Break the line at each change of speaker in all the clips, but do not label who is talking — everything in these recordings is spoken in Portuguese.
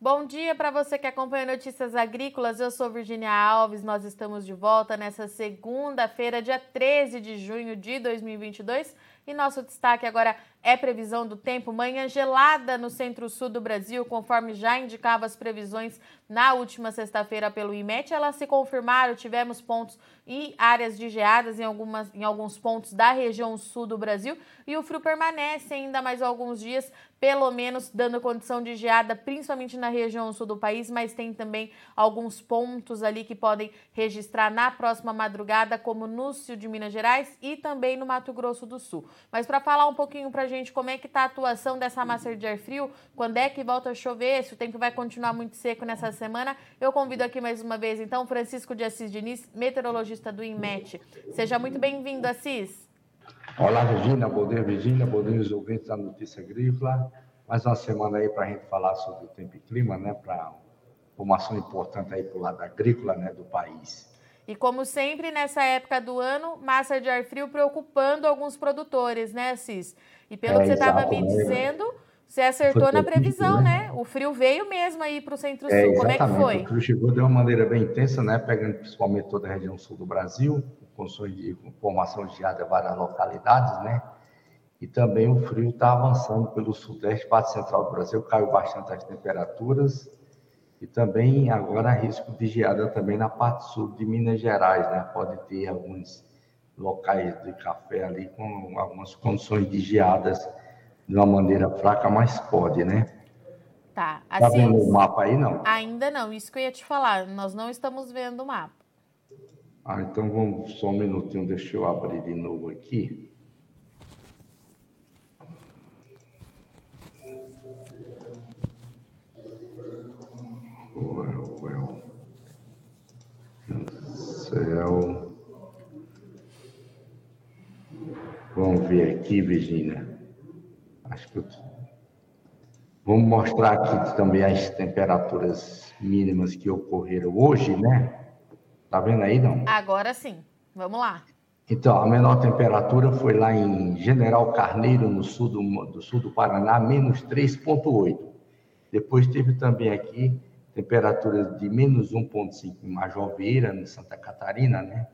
Bom dia para você que acompanha Notícias Agrícolas. Eu sou Virginia Alves. Nós estamos de volta nessa segunda-feira, dia 13 de junho de 2022. E nosso destaque agora é previsão do tempo. Manhã gelada no centro-sul do Brasil, conforme já indicava as previsões na última sexta-feira pelo IMET. Elas se confirmaram, tivemos pontos e áreas de geadas em, algumas, em alguns pontos da região sul do Brasil. E o frio permanece ainda mais alguns dias, pelo menos dando condição de geada, principalmente na região sul do país, mas tem também alguns pontos ali que podem registrar na próxima madrugada, como no sul de Minas Gerais e também no Mato Grosso do Sul. Mas para falar um pouquinho para gente como é que está a atuação dessa massa de ar frio, quando é que volta a chover, se o tempo vai continuar muito seco nessa semana, eu convido aqui mais uma vez, então, Francisco de Assis Diniz, meteorologista do INMET. Seja muito bem-vindo, Assis.
Olá, Regina. Bom dia, Virginia. Bom dia, os ouvintes da Notícia Agrícola. Mais uma semana aí para a gente falar sobre o tempo e clima, né? Para informação importante aí para o lado agrícola, né, do país.
E como sempre, nessa época do ano, massa de ar frio preocupando alguns produtores, né, Assis? E pelo é, que você estava me dizendo, você acertou na previsão, né? né? O frio veio mesmo aí para o centro-sul. É, como é que foi?
O frio chegou de uma maneira bem intensa, né? Pegando principalmente toda a região sul do Brasil, com condições de formação de geada em várias localidades, né? E também o frio está avançando pelo sudeste, parte central do Brasil, caiu bastante as temperaturas e também agora risco de geada também na parte sul de Minas Gerais, né? Pode ter alguns locais de café ali com algumas condições de geadas de uma maneira fraca, mas pode, né?
Tá.
Assim, tá vendo o mapa aí, não?
Ainda não, isso que eu ia te falar. Nós não estamos vendo o mapa.
Ah, então vamos só um minutinho, deixa eu abrir de novo aqui. céu. Vamos ver aqui, Virginia. Acho que eu... Vamos mostrar aqui também as temperaturas mínimas que ocorreram hoje, né? Tá vendo aí, não?
Agora sim. Vamos lá.
Então, a menor temperatura foi lá em General Carneiro, no sul do, do sul do Paraná, menos 3,8. Depois teve também aqui temperaturas de menos 1,5 em Major Vieira, em Santa Catarina, né?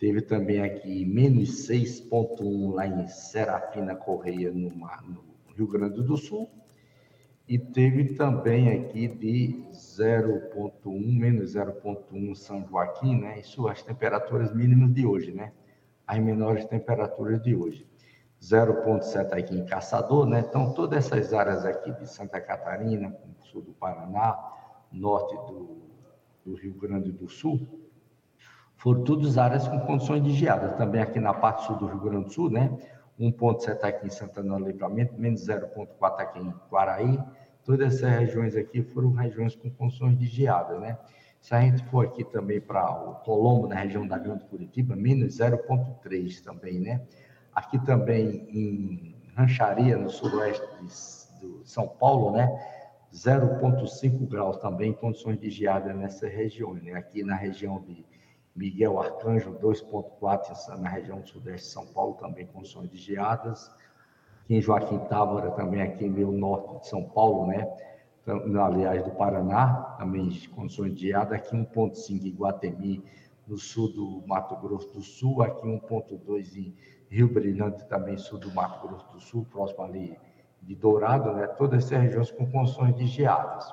Teve também aqui menos 6,1 lá em Serafina Correia, no, no Rio Grande do Sul. E teve também aqui de 0,1, menos 0,1 São Joaquim, né? Isso as temperaturas mínimas de hoje, né? As menores temperaturas de hoje. 0,7 aqui em Caçador, né? Então, todas essas áreas aqui de Santa Catarina, sul do Paraná, norte do, do Rio Grande do Sul, foram todas áreas com condições de geada. Também aqui na parte sul do Rio Grande do Sul, né? 1,7 aqui em Santana do Livramento, menos 0,4 aqui em Quaraí. Todas essas regiões aqui foram regiões com condições de geada, né? Se a gente for aqui também para o Colombo, na região da Grande Curitiba, menos 0,3 também, né? Aqui também em Rancharia, no sudoeste de São Paulo, né? 0,5 graus também, condições de geada nessa região. Né? Aqui na região de Miguel Arcanjo, 2,4 na região sudeste de São Paulo, também condições de geadas. Aqui em Joaquim Távora, também aqui no meio norte de São Paulo, né? Aliás, do Paraná, também condições de geada. Aqui 1,5 em Guatemi, no sul do Mato Grosso do Sul. Aqui 1,2 em Rio Brilhante, também sul do Mato Grosso do Sul, próximo ali de Dourado, né? todas essas regiões com condições de geadas.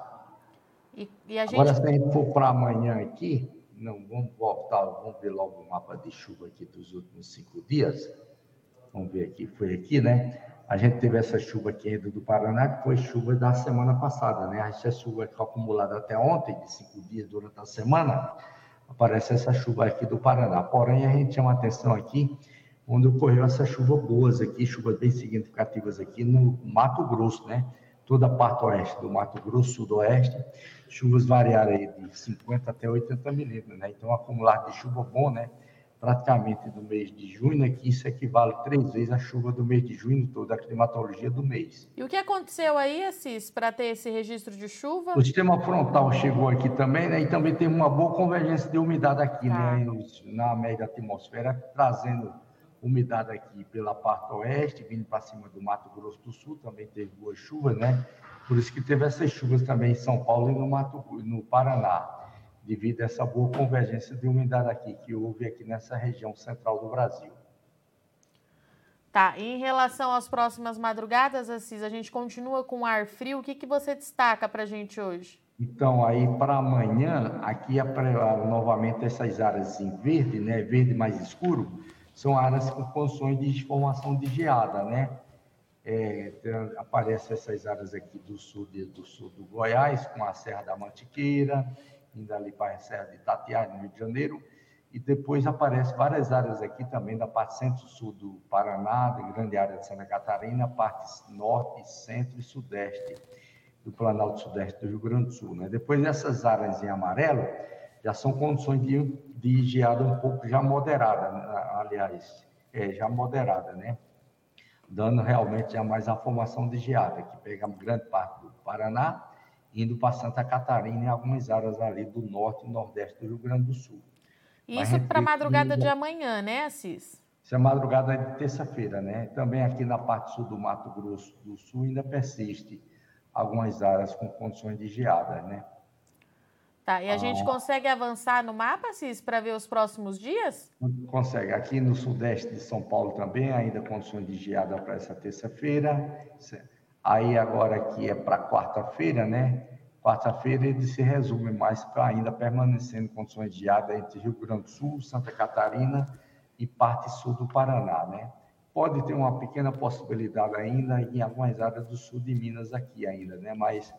E, e a gente...
Agora, se a gente for para amanhã aqui, não, vamos voltar, vamos ver logo o mapa de chuva aqui dos últimos cinco dias. Vamos ver aqui, foi aqui, né? A gente teve essa chuva aqui do Paraná, que foi chuva da semana passada, né? Essa chuva acumulada até ontem, de cinco dias durante a semana, aparece essa chuva aqui do Paraná. Porém, a gente chama atenção aqui onde ocorreu essa chuva boas aqui, chuvas bem significativas aqui no Mato Grosso, né? Toda a parte oeste do Mato Grosso, sudoeste, chuvas variaram aí de 50 até 80 milímetros, né? Então, acumulado de chuva bom, né? Praticamente do mês de junho, né? Que isso equivale três vezes a chuva do mês de junho, toda a climatologia do mês.
E o que aconteceu aí, Assis, para ter esse registro de chuva?
O sistema frontal chegou aqui também, né? E também tem uma boa convergência de umidade aqui, ah. né? Na média atmosfera, trazendo umidade aqui pela parte oeste, vindo para cima do Mato Grosso do Sul, também teve boas chuvas, né? Por isso que teve essas chuvas também em São Paulo e no, Mato, no Paraná, devido a essa boa convergência de umidade aqui que houve aqui nessa região central do Brasil.
Tá, em relação às próximas madrugadas, Assis, a gente continua com ar frio. O que, que você destaca para a gente hoje?
Então, aí para amanhã, aqui é novamente essas áreas em verde, né, verde mais escuro, são áreas com condições de formação de geada, né? É, aparecem essas áreas aqui do sul, de, do sul do Goiás, com a Serra da Mantiqueira, indo ali para a Serra de Itatiaia, no Rio de Janeiro, e depois aparecem várias áreas aqui também da parte centro-sul do Paraná, da grande área de Santa Catarina, parte norte, centro e sudeste do Planalto Sudeste do Rio Grande do Sul. Né? Depois dessas áreas em amarelo, já são condições de, de geada um pouco já moderada, né? aliás, é, já moderada, né? Dando realmente já mais a formação de geada, que pega grande parte do Paraná, indo para Santa Catarina e algumas áreas ali do norte e nordeste do Rio Grande do Sul.
Isso para a madrugada de amanhã, né, Assis?
Isso é madrugada de terça-feira, né? Também aqui na parte sul do Mato Grosso do Sul ainda persiste algumas áreas com condições de geada, né?
Tá, e a ah, gente consegue avançar no mapa, Assis, para ver os próximos dias?
Consegue. Aqui no sudeste de São Paulo também, ainda condições de geada para essa terça-feira. Aí agora aqui é para quarta-feira, né? Quarta-feira ele se resume mais para ainda permanecendo condições de geada entre Rio Grande do Sul, Santa Catarina e parte sul do Paraná, né? Pode ter uma pequena possibilidade ainda em algumas áreas do sul de Minas aqui ainda, né? Mas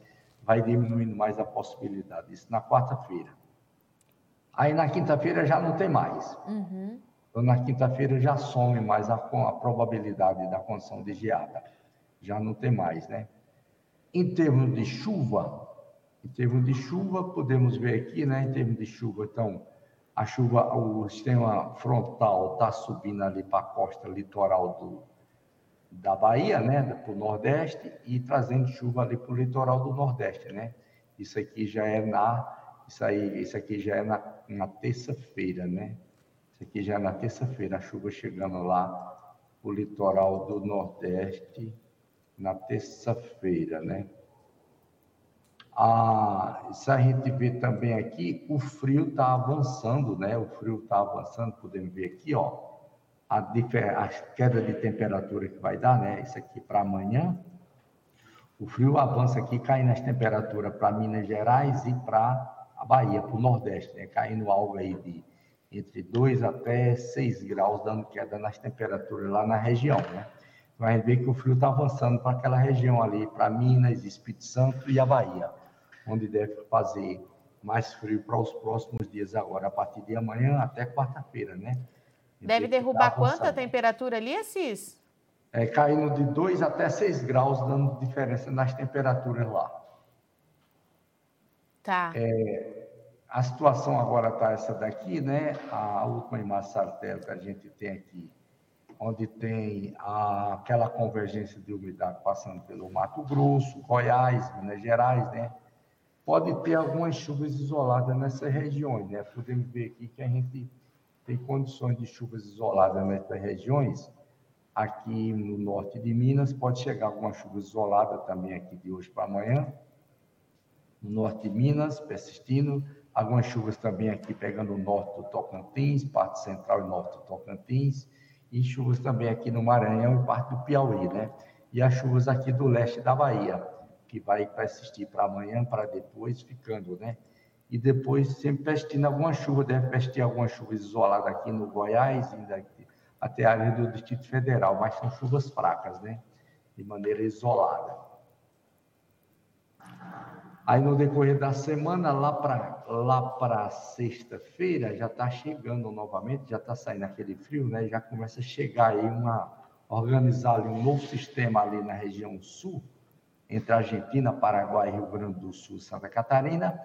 vai diminuindo mais a possibilidade. Isso na quarta-feira. Aí na quinta-feira já não tem mais. Uhum. Então na quinta-feira já some mais a, a probabilidade da condição de geada. Já não tem mais, né? Em termos de chuva, em termos de chuva, podemos ver aqui, né? Em termos de chuva, então, a chuva, o sistema frontal está subindo ali para a costa litoral do, da Bahia, né? Para o Nordeste, e trazendo chuva ali para o litoral do Nordeste, né? Isso aqui já é na. Isso, aí, isso aqui já é na, na terça-feira, né? Isso aqui já é na terça-feira, a chuva chegando lá o litoral do Nordeste na terça-feira, né? Ah, isso a gente vê também aqui, o frio está avançando, né? O frio está avançando, podemos ver aqui, ó, a, a, queda de temperatura que vai dar, né? Isso aqui para amanhã. O frio avança aqui, caindo as temperaturas para Minas Gerais e para a Bahia, para o Nordeste, né? Caindo algo aí de entre 2 até 6 graus, dando queda nas temperaturas lá na região, né? Então a gente vê que o frio está avançando para aquela região ali, para Minas, Espírito Santo e a Bahia onde deve fazer mais frio para os próximos dias agora, a partir de amanhã até quarta-feira, né?
Deve derrubar quanta temperatura ali, Assis?
É, caindo de 2 até 6 graus, dando diferença nas temperaturas lá.
Tá.
É, a situação agora está essa daqui, né? A última imagem satélite que a gente tem aqui, onde tem a, aquela convergência de umidade passando pelo Mato Grosso, Goiás, Minas Gerais, né? pode ter algumas chuvas isoladas nessas regiões, né? Podemos ver aqui que a gente tem condições de chuvas isoladas nessas regiões. Aqui no norte de Minas, pode chegar alguma chuva isolada também aqui de hoje para amanhã. No norte de Minas, persistindo. Algumas chuvas também aqui pegando o norte do Tocantins, parte central e norte do Tocantins. E chuvas também aqui no Maranhão e parte do Piauí, né? E as chuvas aqui do leste da Bahia que vai persistir para amanhã, para depois, ficando, né? E depois sempre persistindo alguma chuva, deve persistir alguma chuva isolada aqui no Goiás, ainda até a área do Distrito Federal, mas são chuvas fracas, né? De maneira isolada. Aí no decorrer da semana, lá para lá para sexta-feira, já está chegando novamente, já está saindo aquele frio, né? Já começa a chegar aí uma organizar ali um novo sistema ali na região sul, entre Argentina, Paraguai, Rio Grande do Sul, Santa Catarina,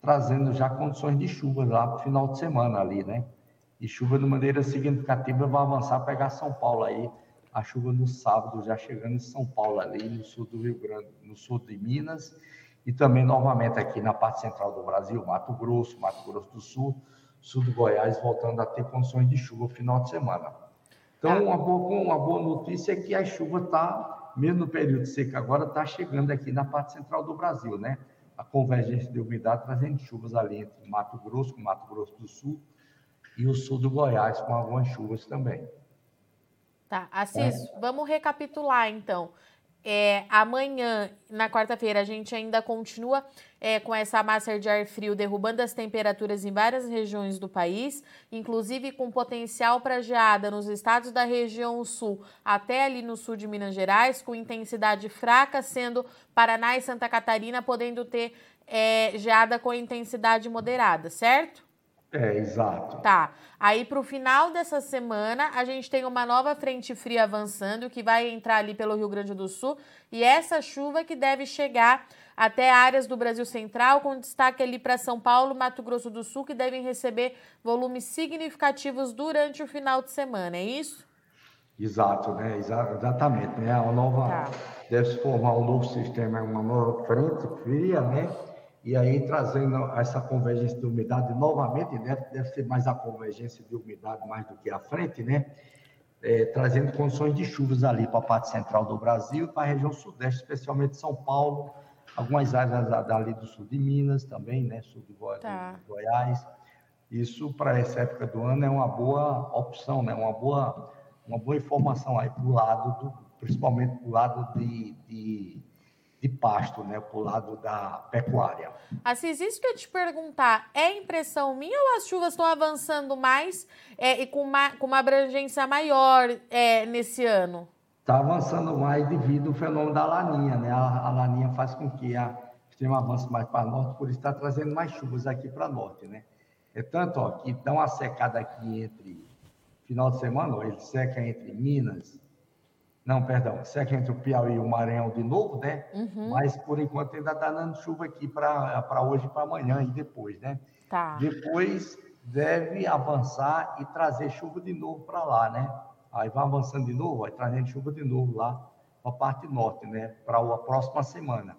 trazendo já condições de chuva lá para o final de semana ali, né? E chuva de maneira significativa vai avançar, pegar São Paulo aí, a chuva no sábado já chegando em São Paulo ali, no sul do Rio Grande, no sul de Minas, e também novamente aqui na parte central do Brasil, Mato Grosso, Mato Grosso do Sul, sul do Goiás, voltando a ter condições de chuva no final de semana. Então, tá. uma boa, uma boa notícia é que a chuva está, mesmo no período seco agora, está chegando aqui na parte central do Brasil, né? A convergência de umidade trazendo chuvas ali entre Mato Grosso, com Mato Grosso do Sul, e o sul do Goiás, com algumas chuvas também.
Tá, Assis, é. vamos recapitular então. É, amanhã, na quarta-feira, a gente ainda continua é, com essa massa de ar frio derrubando as temperaturas em várias regiões do país, inclusive com potencial para geada nos estados da região sul, até ali no sul de Minas Gerais, com intensidade fraca, sendo Paraná e Santa Catarina podendo ter é, geada com intensidade moderada, certo?
É, exato.
Tá. Aí para o final dessa semana, a gente tem uma nova frente fria avançando, que vai entrar ali pelo Rio Grande do Sul, e essa chuva que deve chegar até áreas do Brasil Central, com destaque ali para São Paulo, Mato Grosso do Sul, que devem receber volumes significativos durante o final de semana, é isso?
Exato, né? exatamente. Né? A nova tá. deve se formar um novo sistema, uma nova frente fria, né? E aí trazendo essa convergência de umidade novamente, deve, deve ser mais a convergência de umidade mais do que a frente, né? É, trazendo condições de chuvas ali para a parte central do Brasil e para a região sudeste, especialmente São Paulo, algumas áreas ali do sul de Minas também, né? Sul de, Goi tá. de Goiás. Isso, para essa época do ano, é uma boa opção, né? Uma boa, uma boa informação aí para o lado, do, principalmente para o lado de, de de pasto, né, para o lado da pecuária.
Assis, isso que eu te perguntar, é impressão minha ou as chuvas estão avançando mais é, e com uma, com uma abrangência maior é, nesse ano?
Está avançando mais devido ao fenômeno da laninha, né? A, a laninha faz com que a extremo avance mais para norte, por isso está trazendo mais chuvas aqui para norte, né? É tanto ó, que dá uma secada aqui entre final de semana, ó, ele seca entre Minas, não, perdão, seca entre o Piauí e o Maranhão de novo, né? Uhum. Mas por enquanto ainda está dando chuva aqui para hoje para amanhã e depois, né? Tá. Depois deve avançar e trazer chuva de novo para lá, né? Aí vai avançando de novo, vai trazendo chuva de novo lá para a parte norte, né? Para a próxima semana.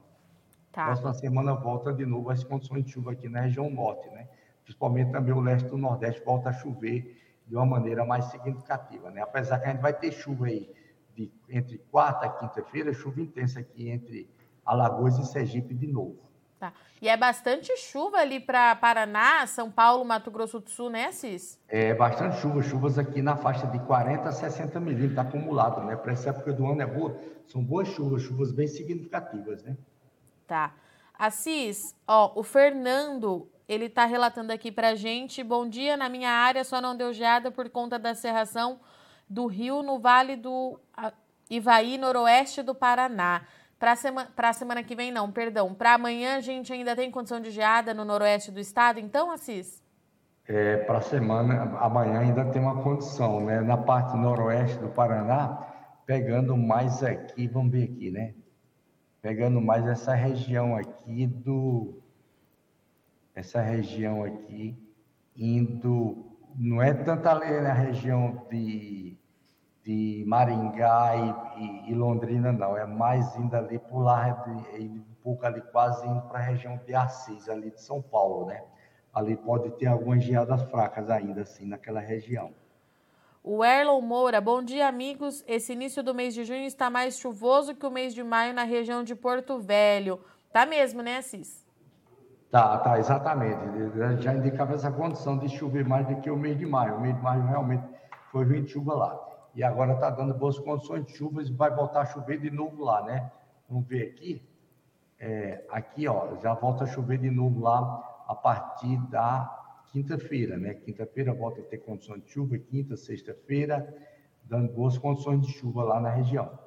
Tá. Próxima semana volta de novo as condições de chuva aqui na região norte, né? Principalmente também o leste do Nordeste volta a chover de uma maneira mais significativa, né? Apesar que a gente vai ter chuva aí de, entre quarta e quinta-feira, chuva intensa aqui entre Alagoas e Sergipe de novo.
Tá. E é bastante chuva ali para Paraná, São Paulo, Mato Grosso do Sul, né, Cis?
É bastante chuva, chuvas aqui na faixa de 40 a 60 milímetros acumulado, né? Para essa época do ano é boa, são boas chuvas, chuvas bem significativas, né?
Tá. Assis, ó, o Fernando, ele está relatando aqui para gente, bom dia, na minha área só não deu geada por conta da serração do rio no Vale do Ivaí, noroeste do Paraná. Para sema, a semana que vem, não, perdão. Para amanhã, a gente ainda tem condição de geada no noroeste do estado, então, Assis?
É, para a semana, amanhã ainda tem uma condição, né? Na parte noroeste do Paraná, pegando mais aqui, vamos ver aqui, né? Pegando mais essa região aqui do. Essa região aqui, indo. Não é tanto ali na região de de Maringá e, e, e, Londrina, não. É mais indo ali por lá, um pouco ali quase indo para a região de Assis, ali de São Paulo, né? Ali pode ter algumas geadas fracas ainda, assim, naquela região.
O Erlon Moura, bom dia, amigos. Esse início do mês de junho está mais chuvoso que o mês de maio na região de Porto Velho. Tá mesmo, né, Assis?
Tá, tá, exatamente. Já indicava essa condição de chover mais do que o mês de maio. O mês de maio realmente foi ruim de chuva lá e agora está dando boas condições de chuvas e vai voltar a chover de novo lá, né? Vamos ver aqui. É, aqui, ó, já volta a chover de novo lá a partir da quinta-feira, né? Quinta-feira volta a ter condições de chuva, quinta, sexta-feira, dando boas condições de chuva lá na região.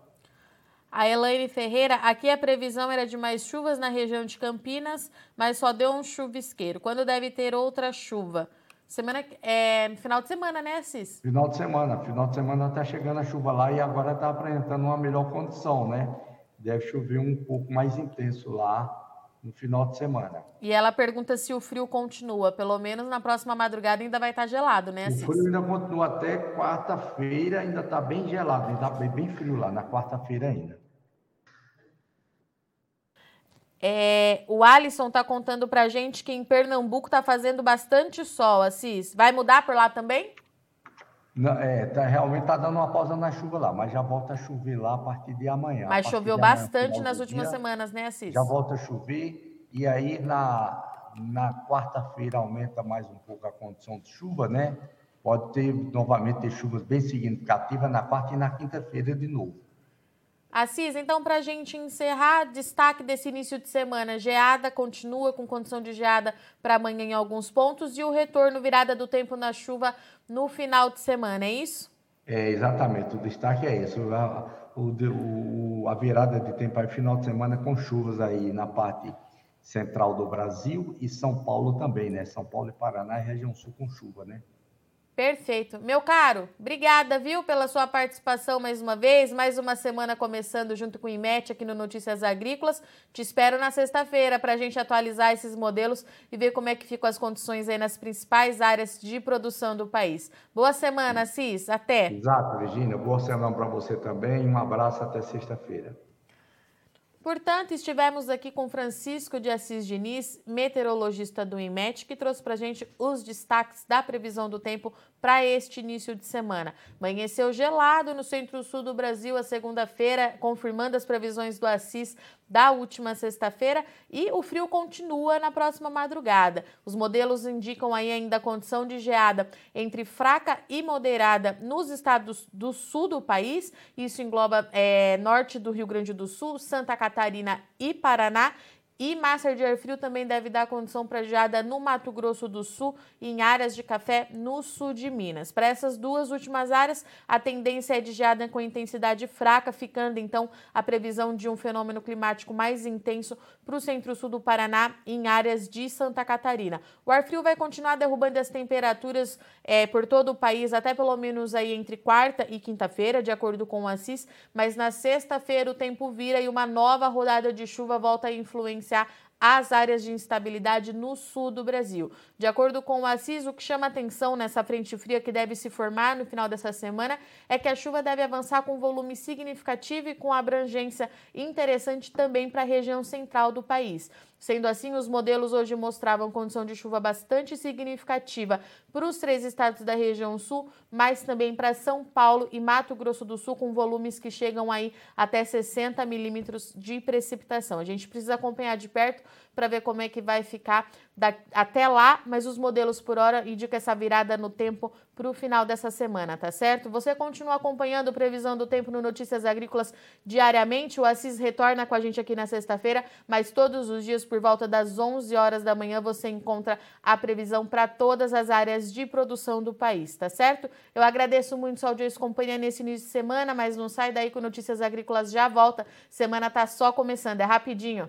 A Elaine Ferreira, aqui a previsão era de mais chuvas na região de Campinas, mas só deu um chuvisqueiro. Quando deve ter outra chuva? Semana, é, final de semana, né, Cis?
Final de semana. Final de semana está chegando a chuva lá e agora está apresentando uma melhor condição, né? Deve chover um pouco mais intenso lá no final de semana.
E ela pergunta se o frio continua. Pelo menos na próxima madrugada ainda vai estar tá gelado, né, Cis?
O frio ainda continua até quarta-feira, ainda está bem gelado, ainda está bem, bem frio lá, na quarta-feira ainda.
É, o Alisson está contando para gente que em Pernambuco está fazendo bastante sol, Assis. Vai mudar por lá também?
Não, é, tá, realmente está dando uma pausa na chuva lá, mas já volta a chover lá a partir de amanhã.
Mas choveu
amanhã,
bastante nas últimas dia, semanas, né, Assis?
Já volta a chover e aí na, na quarta-feira aumenta mais um pouco a condição de chuva, né? Pode ter novamente ter chuvas bem significativas na quarta e na quinta-feira de novo.
Assis, então, para a gente encerrar, destaque desse início de semana: geada continua com condição de geada para amanhã em alguns pontos e o retorno virada do tempo na chuva no final de semana, é isso?
É, exatamente, o destaque é isso. A, o, a virada de tempo aí, final de semana com chuvas aí na parte central do Brasil e São Paulo também, né? São Paulo e Paraná região sul com chuva, né?
Perfeito. Meu caro, obrigada, viu, pela sua participação mais uma vez. Mais uma semana começando junto com o IMET aqui no Notícias Agrícolas. Te espero na sexta-feira para a gente atualizar esses modelos e ver como é que ficam as condições aí nas principais áreas de produção do país. Boa semana, Cis. Até.
Exato, Virginia. Boa semana para você também. Um abraço até sexta-feira.
Portanto, estivemos aqui com Francisco de Assis Diniz, meteorologista do IMET, que trouxe para a gente os destaques da previsão do tempo para este início de semana. Amanheceu gelado no centro-sul do Brasil a segunda-feira, confirmando as previsões do Assis da última sexta-feira e o frio continua na próxima madrugada. Os modelos indicam aí ainda a condição de geada entre fraca e moderada nos estados do sul do país. Isso engloba é, norte do Rio Grande do Sul, Santa Catarina e Paraná e Master de ar frio também deve dar condição para geada no Mato Grosso do Sul e em áreas de café no sul de Minas. Para essas duas últimas áreas, a tendência é de geada com intensidade fraca, ficando então a previsão de um fenômeno climático mais intenso para o centro-sul do Paraná e em áreas de Santa Catarina. O ar frio vai continuar derrubando as temperaturas é, por todo o país, até pelo menos aí entre quarta e quinta-feira, de acordo com o Assis, mas na sexta-feira o tempo vira e uma nova rodada de chuva volta a influenciar as áreas de instabilidade no sul do Brasil. De acordo com o Assis, o que chama atenção nessa frente fria que deve se formar no final dessa semana é que a chuva deve avançar com volume significativo e com abrangência interessante também para a região central do país. Sendo assim, os modelos hoje mostravam condição de chuva bastante significativa para os três estados da região sul, mas também para São Paulo e Mato Grosso do Sul, com volumes que chegam aí até 60 milímetros de precipitação. A gente precisa acompanhar de perto para ver como é que vai ficar da, até lá, mas os modelos por hora indicam essa virada no tempo para o final dessa semana, tá certo? Você continua acompanhando a previsão do tempo no Notícias Agrícolas diariamente. O Assis retorna com a gente aqui na sexta-feira, mas todos os dias por volta das 11 horas da manhã você encontra a previsão para todas as áreas de produção do país, tá certo? Eu agradeço muito sua audiência companhia nesse início de semana, mas não sai daí que o Notícias Agrícolas já volta. Semana tá só começando, é rapidinho.